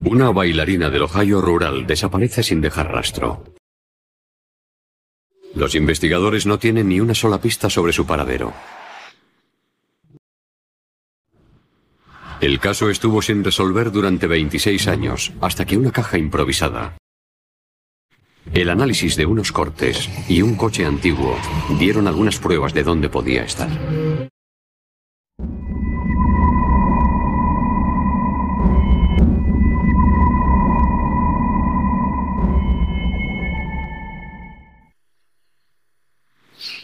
Una bailarina del Ohio rural desaparece sin dejar rastro. Los investigadores no tienen ni una sola pista sobre su paradero. El caso estuvo sin resolver durante 26 años, hasta que una caja improvisada, el análisis de unos cortes y un coche antiguo dieron algunas pruebas de dónde podía estar.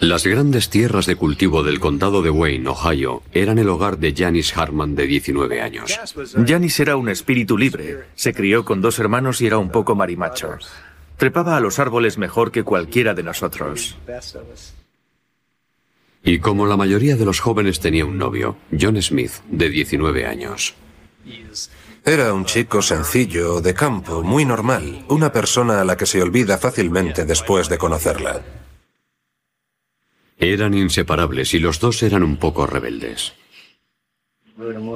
Las grandes tierras de cultivo del condado de Wayne, Ohio, eran el hogar de Janice Harman de 19 años. Janice era un espíritu libre. Se crió con dos hermanos y era un poco marimacho. Trepaba a los árboles mejor que cualquiera de nosotros. Y como la mayoría de los jóvenes tenía un novio, John Smith, de 19 años. Era un chico sencillo, de campo, muy normal, una persona a la que se olvida fácilmente después de conocerla. Eran inseparables y los dos eran un poco rebeldes.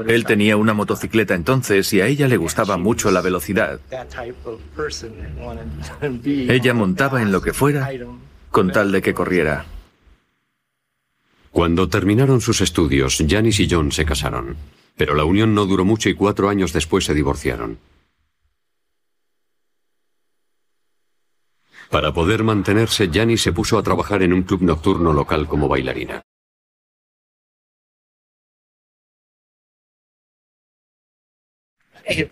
Él tenía una motocicleta entonces y a ella le gustaba mucho la velocidad. Ella montaba en lo que fuera con tal de que corriera. Cuando terminaron sus estudios, Janice y John se casaron. Pero la unión no duró mucho y cuatro años después se divorciaron. Para poder mantenerse, Janice se puso a trabajar en un club nocturno local como bailarina.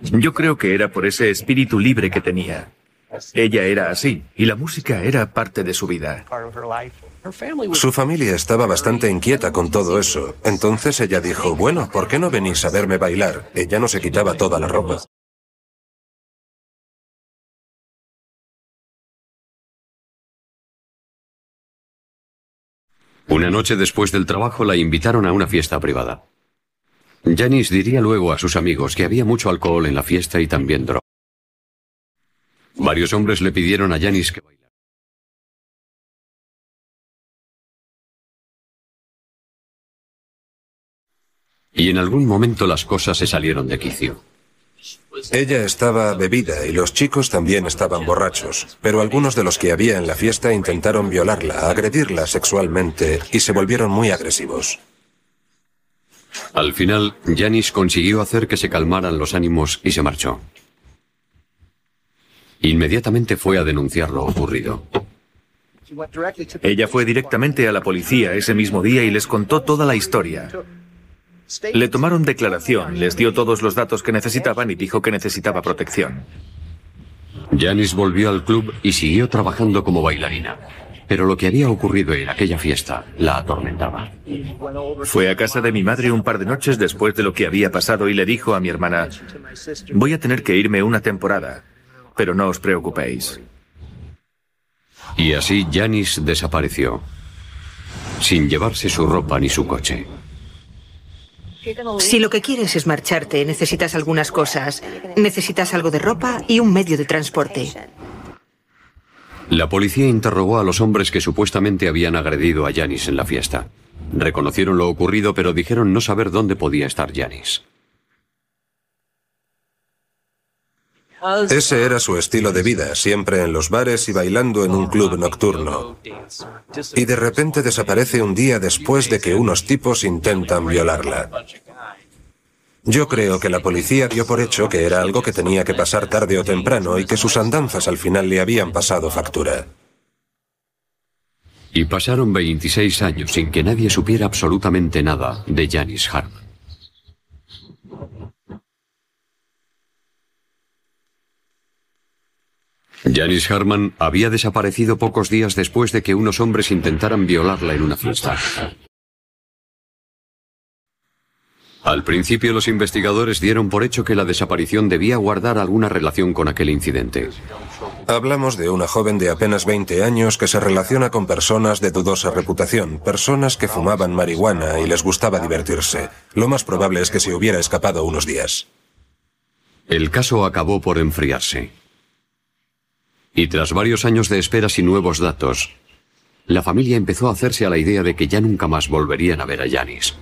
Yo creo que era por ese espíritu libre que tenía. Ella era así, y la música era parte de su vida. Su familia estaba bastante inquieta con todo eso. Entonces ella dijo, bueno, ¿por qué no venís a verme bailar? Ella no se quitaba toda la ropa. Una noche después del trabajo la invitaron a una fiesta privada. Janice diría luego a sus amigos que había mucho alcohol en la fiesta y también droga. Varios hombres le pidieron a Janice que bailara. Y en algún momento las cosas se salieron de quicio. Ella estaba bebida y los chicos también estaban borrachos, pero algunos de los que había en la fiesta intentaron violarla, agredirla sexualmente y se volvieron muy agresivos. Al final, Janice consiguió hacer que se calmaran los ánimos y se marchó. Inmediatamente fue a denunciar lo ocurrido. Ella fue directamente a la policía ese mismo día y les contó toda la historia. Le tomaron declaración, les dio todos los datos que necesitaban y dijo que necesitaba protección. Janice volvió al club y siguió trabajando como bailarina. Pero lo que había ocurrido en aquella fiesta la atormentaba. Fue a casa de mi madre un par de noches después de lo que había pasado y le dijo a mi hermana, voy a tener que irme una temporada, pero no os preocupéis. Y así Janice desapareció, sin llevarse su ropa ni su coche. Si lo que quieres es marcharte, necesitas algunas cosas. Necesitas algo de ropa y un medio de transporte. La policía interrogó a los hombres que supuestamente habían agredido a Janis en la fiesta. Reconocieron lo ocurrido, pero dijeron no saber dónde podía estar Janis. Ese era su estilo de vida, siempre en los bares y bailando en un club nocturno. Y de repente desaparece un día después de que unos tipos intentan violarla. Yo creo que la policía dio por hecho que era algo que tenía que pasar tarde o temprano y que sus andanzas al final le habían pasado factura. Y pasaron 26 años sin que nadie supiera absolutamente nada de Janice Harman. Janice Harman había desaparecido pocos días después de que unos hombres intentaran violarla en una fiesta. Al principio los investigadores dieron por hecho que la desaparición debía guardar alguna relación con aquel incidente. Hablamos de una joven de apenas 20 años que se relaciona con personas de dudosa reputación, personas que fumaban marihuana y les gustaba divertirse. Lo más probable es que se hubiera escapado unos días. El caso acabó por enfriarse. Y tras varios años de esperas y nuevos datos, la familia empezó a hacerse a la idea de que ya nunca más volverían a ver a Janis.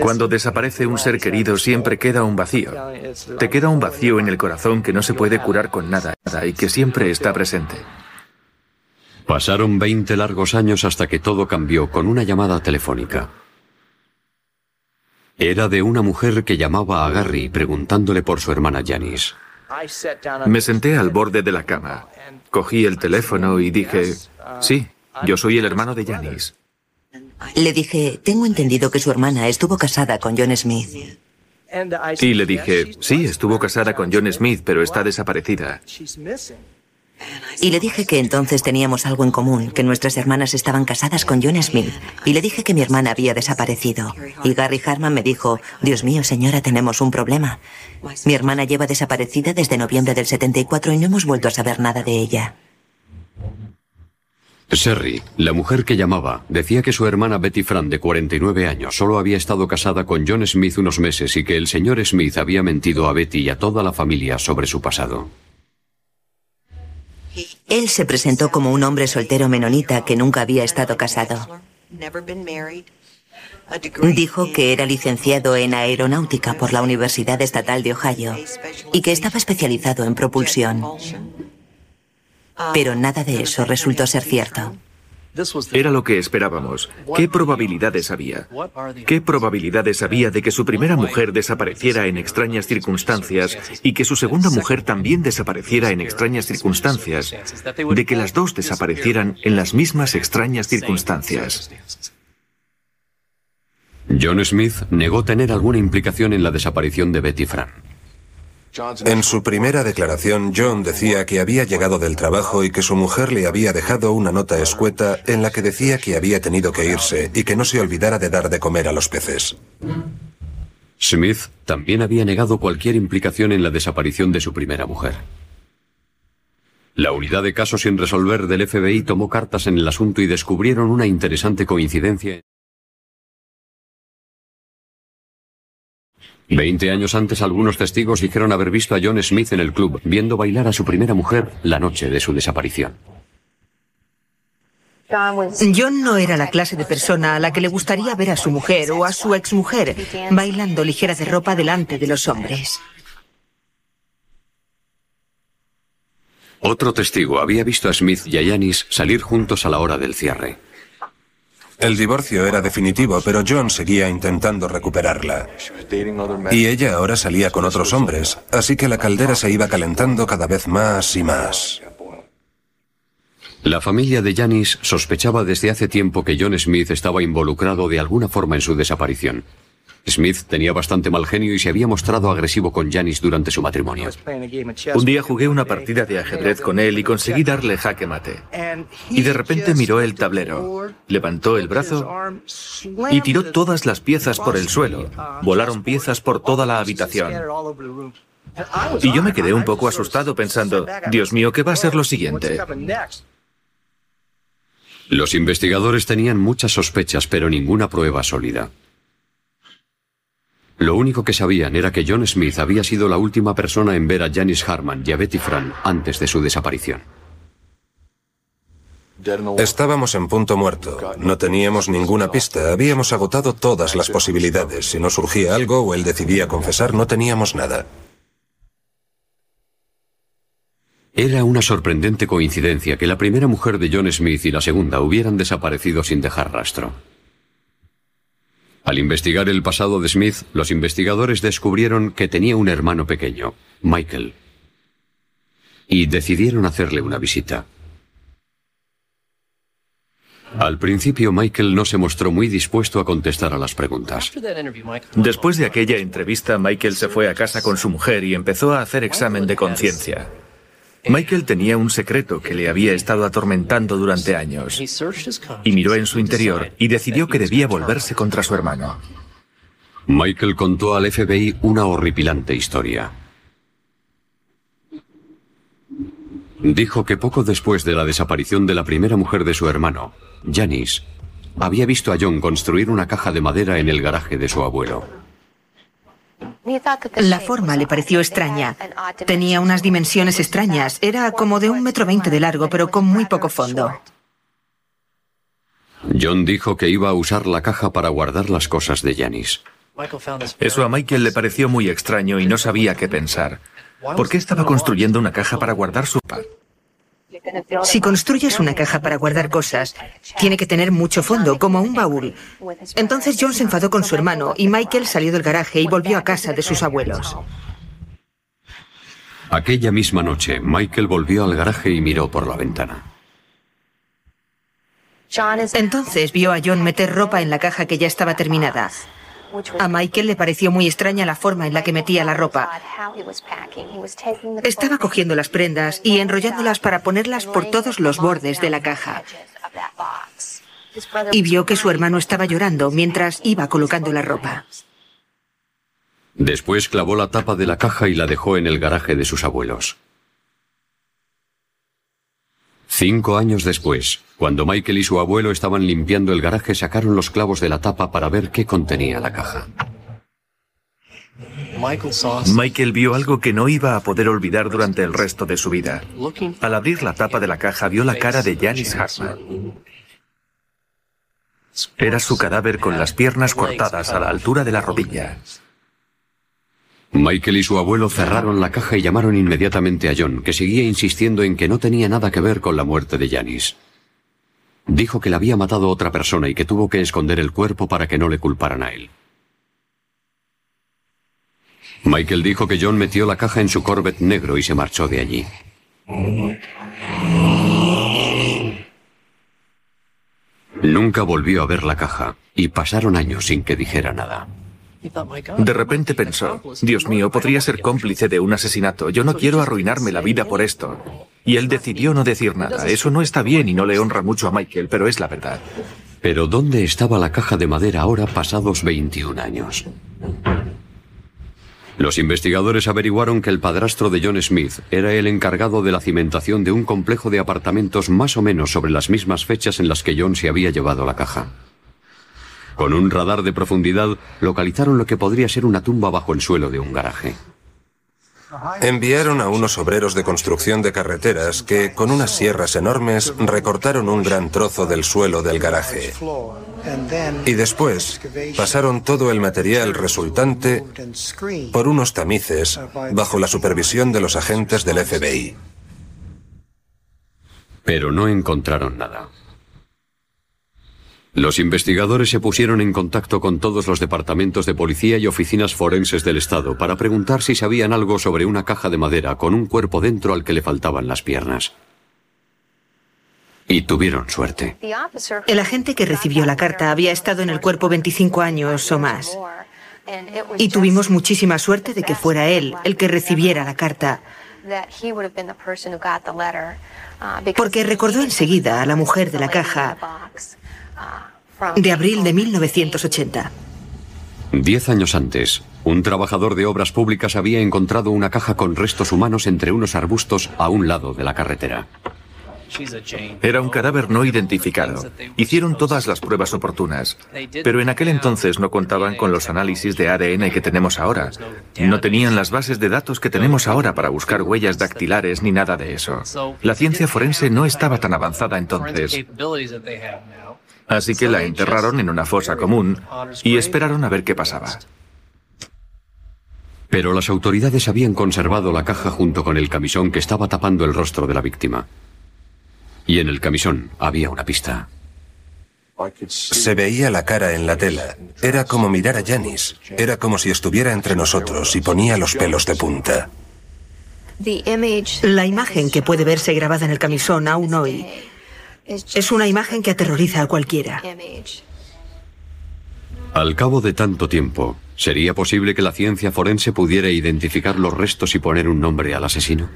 Cuando desaparece un ser querido siempre queda un vacío. Te queda un vacío en el corazón que no se puede curar con nada y que siempre está presente. Pasaron 20 largos años hasta que todo cambió con una llamada telefónica. Era de una mujer que llamaba a Gary preguntándole por su hermana Janice. Me senté al borde de la cama, cogí el teléfono y dije, sí, yo soy el hermano de Janice. Le dije, tengo entendido que su hermana estuvo casada con John Smith. Y le dije, sí, estuvo casada con John Smith, pero está desaparecida. Y le dije que entonces teníamos algo en común, que nuestras hermanas estaban casadas con John Smith. Y le dije que mi hermana había desaparecido. Y Gary Harman me dijo, Dios mío, señora, tenemos un problema. Mi hermana lleva desaparecida desde noviembre del 74 y no hemos vuelto a saber nada de ella. Sherry, la mujer que llamaba, decía que su hermana Betty Fran, de 49 años, solo había estado casada con John Smith unos meses y que el señor Smith había mentido a Betty y a toda la familia sobre su pasado. Él se presentó como un hombre soltero menonita que nunca había estado casado. Dijo que era licenciado en aeronáutica por la Universidad Estatal de Ohio y que estaba especializado en propulsión. Pero nada de eso resultó ser cierto. Era lo que esperábamos. ¿Qué probabilidades había? ¿Qué probabilidades había de que su primera mujer desapareciera en extrañas circunstancias y que su segunda mujer también desapareciera en extrañas circunstancias? De que las dos desaparecieran en las mismas extrañas circunstancias. John Smith negó tener alguna implicación en la desaparición de Betty Fran. En su primera declaración, John decía que había llegado del trabajo y que su mujer le había dejado una nota escueta en la que decía que había tenido que irse y que no se olvidara de dar de comer a los peces. Smith también había negado cualquier implicación en la desaparición de su primera mujer. La unidad de casos sin resolver del FBI tomó cartas en el asunto y descubrieron una interesante coincidencia. Veinte años antes algunos testigos dijeron haber visto a John Smith en el club, viendo bailar a su primera mujer la noche de su desaparición. John no era la clase de persona a la que le gustaría ver a su mujer o a su exmujer bailando ligera de ropa delante de los hombres. Otro testigo había visto a Smith y a Yanis salir juntos a la hora del cierre. El divorcio era definitivo, pero John seguía intentando recuperarla. Y ella ahora salía con otros hombres, así que la caldera se iba calentando cada vez más y más. La familia de Janis sospechaba desde hace tiempo que John Smith estaba involucrado de alguna forma en su desaparición. Smith tenía bastante mal genio y se había mostrado agresivo con Janis durante su matrimonio. Un día jugué una partida de ajedrez con él y conseguí darle jaque mate. Y de repente miró el tablero, levantó el brazo y tiró todas las piezas por el suelo. Volaron piezas por toda la habitación. Y yo me quedé un poco asustado pensando, Dios mío, ¿qué va a ser lo siguiente? Los investigadores tenían muchas sospechas, pero ninguna prueba sólida. Lo único que sabían era que John Smith había sido la última persona en ver a Janice Harman y a Betty Fran antes de su desaparición. Estábamos en punto muerto. No teníamos ninguna pista. Habíamos agotado todas las posibilidades. Si no surgía algo o él decidía confesar, no teníamos nada. Era una sorprendente coincidencia que la primera mujer de John Smith y la segunda hubieran desaparecido sin dejar rastro. Al investigar el pasado de Smith, los investigadores descubrieron que tenía un hermano pequeño, Michael, y decidieron hacerle una visita. Al principio Michael no se mostró muy dispuesto a contestar a las preguntas. Después de aquella entrevista, Michael se fue a casa con su mujer y empezó a hacer examen de conciencia. Michael tenía un secreto que le había estado atormentando durante años y miró en su interior y decidió que debía volverse contra su hermano. Michael contó al FBI una horripilante historia. Dijo que poco después de la desaparición de la primera mujer de su hermano, Janice, había visto a John construir una caja de madera en el garaje de su abuelo. La forma le pareció extraña. Tenía unas dimensiones extrañas. Era como de un metro veinte de largo, pero con muy poco fondo. John dijo que iba a usar la caja para guardar las cosas de Janice. Eso a Michael le pareció muy extraño y no sabía qué pensar. ¿Por qué estaba construyendo una caja para guardar su par? Si construyes una caja para guardar cosas, tiene que tener mucho fondo, como un baúl. Entonces John se enfadó con su hermano y Michael salió del garaje y volvió a casa de sus abuelos. Aquella misma noche, Michael volvió al garaje y miró por la ventana. Entonces vio a John meter ropa en la caja que ya estaba terminada. A Michael le pareció muy extraña la forma en la que metía la ropa. Estaba cogiendo las prendas y enrollándolas para ponerlas por todos los bordes de la caja. Y vio que su hermano estaba llorando mientras iba colocando la ropa. Después clavó la tapa de la caja y la dejó en el garaje de sus abuelos. Cinco años después, cuando Michael y su abuelo estaban limpiando el garaje, sacaron los clavos de la tapa para ver qué contenía la caja. Michael vio algo que no iba a poder olvidar durante el resto de su vida. Al abrir la tapa de la caja vio la cara de Janice Hartman. Era su cadáver con las piernas cortadas a la altura de la rodilla. Michael y su abuelo cerraron la caja y llamaron inmediatamente a John, que seguía insistiendo en que no tenía nada que ver con la muerte de Janice. Dijo que la había matado otra persona y que tuvo que esconder el cuerpo para que no le culparan a él. Michael dijo que John metió la caja en su Corvette negro y se marchó de allí. Nunca volvió a ver la caja y pasaron años sin que dijera nada. De repente pensó, Dios mío, podría ser cómplice de un asesinato. Yo no quiero arruinarme la vida por esto. Y él decidió no decir nada. Eso no está bien y no le honra mucho a Michael, pero es la verdad. Pero ¿dónde estaba la caja de madera ahora pasados 21 años? Los investigadores averiguaron que el padrastro de John Smith era el encargado de la cimentación de un complejo de apartamentos más o menos sobre las mismas fechas en las que John se había llevado la caja. Con un radar de profundidad localizaron lo que podría ser una tumba bajo el suelo de un garaje. Enviaron a unos obreros de construcción de carreteras que, con unas sierras enormes, recortaron un gran trozo del suelo del garaje. Y después pasaron todo el material resultante por unos tamices bajo la supervisión de los agentes del FBI. Pero no encontraron nada. Los investigadores se pusieron en contacto con todos los departamentos de policía y oficinas forenses del Estado para preguntar si sabían algo sobre una caja de madera con un cuerpo dentro al que le faltaban las piernas. Y tuvieron suerte. El agente que recibió la carta había estado en el cuerpo 25 años o más. Y tuvimos muchísima suerte de que fuera él el que recibiera la carta. Porque recordó enseguida a la mujer de la caja de abril de 1980. Diez años antes, un trabajador de obras públicas había encontrado una caja con restos humanos entre unos arbustos a un lado de la carretera. Era un cadáver no identificado. Hicieron todas las pruebas oportunas, pero en aquel entonces no contaban con los análisis de ADN que tenemos ahora. No tenían las bases de datos que tenemos ahora para buscar huellas dactilares ni nada de eso. La ciencia forense no estaba tan avanzada entonces. Así que la enterraron en una fosa común y esperaron a ver qué pasaba. Pero las autoridades habían conservado la caja junto con el camisón que estaba tapando el rostro de la víctima. Y en el camisón había una pista. Se veía la cara en la tela. Era como mirar a Janis. Era como si estuviera entre nosotros y ponía los pelos de punta. La imagen que puede verse grabada en el camisón aún hoy es una imagen que aterroriza a cualquiera. Al cabo de tanto tiempo, ¿sería posible que la ciencia forense pudiera identificar los restos y poner un nombre al asesino?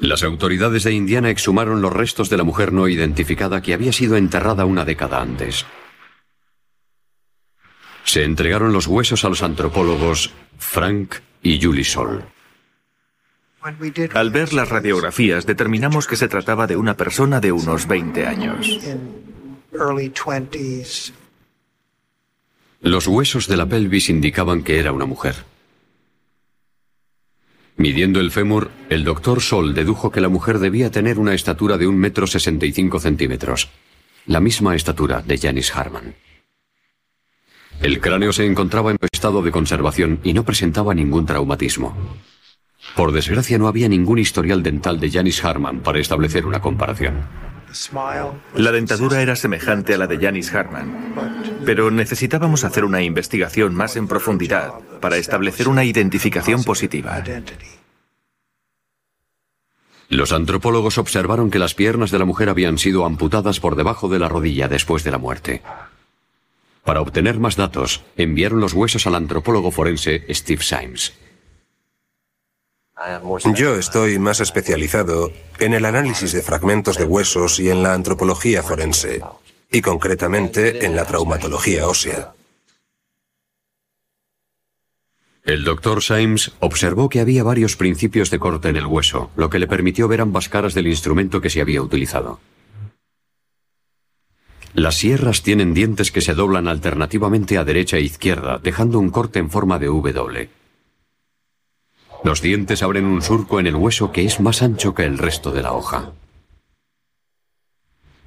Las autoridades de Indiana exhumaron los restos de la mujer no identificada que había sido enterrada una década antes. Se entregaron los huesos a los antropólogos Frank y Julie Sol. Al ver las radiografías determinamos que se trataba de una persona de unos 20 años. Los huesos de la pelvis indicaban que era una mujer. Midiendo el fémur, el doctor Sol dedujo que la mujer debía tener una estatura de un metro sesenta y cinco centímetros, la misma estatura de Janice Harman. El cráneo se encontraba en estado de conservación y no presentaba ningún traumatismo. Por desgracia no había ningún historial dental de Janice Harman para establecer una comparación. La dentadura era semejante a la de Janice Harman, pero necesitábamos hacer una investigación más en profundidad para establecer una identificación positiva. Los antropólogos observaron que las piernas de la mujer habían sido amputadas por debajo de la rodilla después de la muerte. Para obtener más datos, enviaron los huesos al antropólogo forense Steve Symes. Yo estoy más especializado en el análisis de fragmentos de huesos y en la antropología forense, y concretamente en la traumatología ósea. El doctor Symes observó que había varios principios de corte en el hueso, lo que le permitió ver ambas caras del instrumento que se había utilizado. Las sierras tienen dientes que se doblan alternativamente a derecha e izquierda, dejando un corte en forma de W. Los dientes abren un surco en el hueso que es más ancho que el resto de la hoja.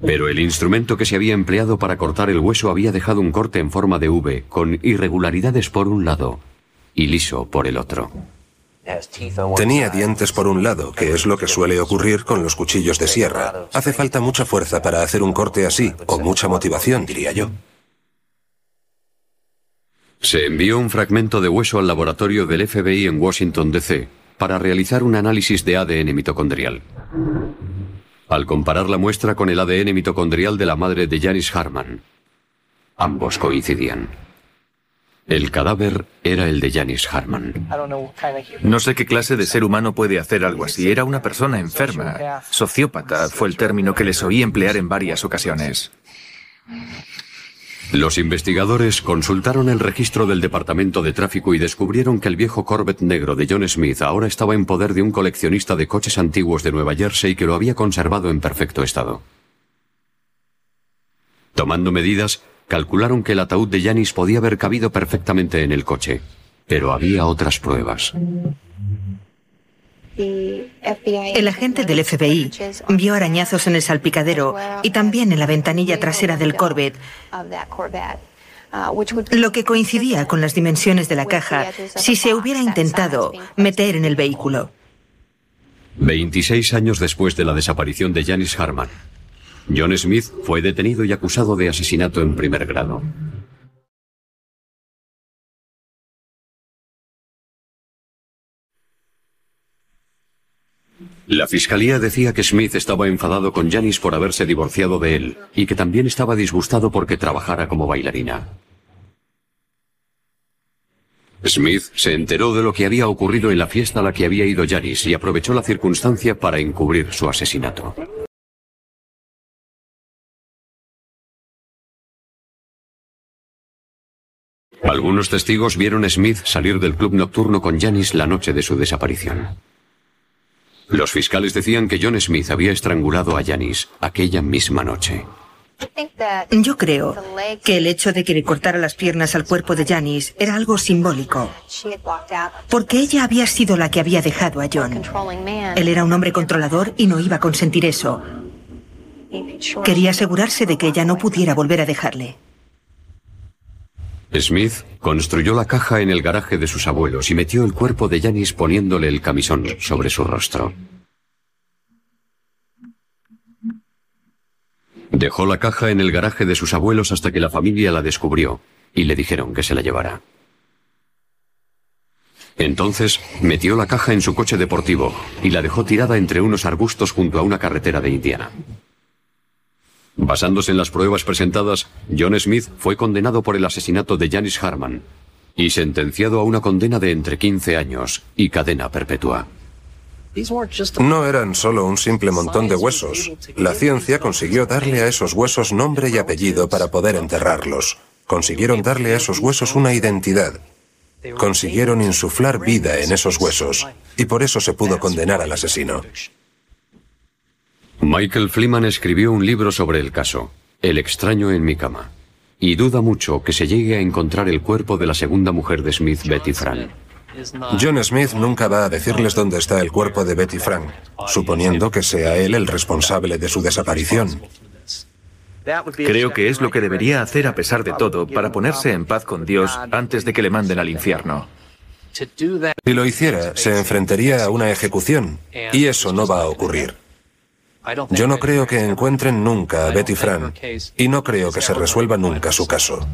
Pero el instrumento que se había empleado para cortar el hueso había dejado un corte en forma de V, con irregularidades por un lado y liso por el otro. Tenía dientes por un lado, que es lo que suele ocurrir con los cuchillos de sierra. Hace falta mucha fuerza para hacer un corte así, o mucha motivación, diría yo. Se envió un fragmento de hueso al laboratorio del FBI en Washington, D.C., para realizar un análisis de ADN mitocondrial. Al comparar la muestra con el ADN mitocondrial de la madre de Janice Harman, ambos coincidían. El cadáver era el de Janice Harman. No sé qué clase de ser humano puede hacer algo así. Era una persona enferma. Sociópata fue el término que les oí emplear en varias ocasiones. Los investigadores consultaron el registro del Departamento de Tráfico y descubrieron que el viejo Corvette negro de John Smith ahora estaba en poder de un coleccionista de coches antiguos de Nueva Jersey que lo había conservado en perfecto estado. Tomando medidas, calcularon que el ataúd de Janis podía haber cabido perfectamente en el coche, pero había otras pruebas. El agente del FBI vio arañazos en el salpicadero y también en la ventanilla trasera del Corvette, lo que coincidía con las dimensiones de la caja si se hubiera intentado meter en el vehículo. 26 años después de la desaparición de Janice Harman, John Smith fue detenido y acusado de asesinato en primer grado. La fiscalía decía que Smith estaba enfadado con Janice por haberse divorciado de él y que también estaba disgustado porque trabajara como bailarina. Smith se enteró de lo que había ocurrido en la fiesta a la que había ido Janice y aprovechó la circunstancia para encubrir su asesinato. Algunos testigos vieron a Smith salir del club nocturno con Janice la noche de su desaparición. Los fiscales decían que John Smith había estrangulado a Janice aquella misma noche. Yo creo que el hecho de que le cortara las piernas al cuerpo de Janice era algo simbólico. Porque ella había sido la que había dejado a John. Él era un hombre controlador y no iba a consentir eso. Quería asegurarse de que ella no pudiera volver a dejarle. Smith construyó la caja en el garaje de sus abuelos y metió el cuerpo de Janice poniéndole el camisón sobre su rostro. Dejó la caja en el garaje de sus abuelos hasta que la familia la descubrió y le dijeron que se la llevara. Entonces metió la caja en su coche deportivo y la dejó tirada entre unos arbustos junto a una carretera de Indiana. Basándose en las pruebas presentadas, John Smith fue condenado por el asesinato de Janice Harman y sentenciado a una condena de entre 15 años y cadena perpetua. No eran solo un simple montón de huesos. La ciencia consiguió darle a esos huesos nombre y apellido para poder enterrarlos. Consiguieron darle a esos huesos una identidad. Consiguieron insuflar vida en esos huesos. Y por eso se pudo condenar al asesino. Michael Fliman escribió un libro sobre el caso, El extraño en mi cama, y duda mucho que se llegue a encontrar el cuerpo de la segunda mujer de Smith, Betty Fran. John Smith nunca va a decirles dónde está el cuerpo de Betty Frank, suponiendo que sea él el responsable de su desaparición. Creo que es lo que debería hacer a pesar de todo para ponerse en paz con Dios antes de que le manden al infierno. Si lo hiciera, se enfrentaría a una ejecución, y eso no va a ocurrir. Yo no creo que encuentren nunca a Betty Frank, y no creo que se resuelva nunca su caso.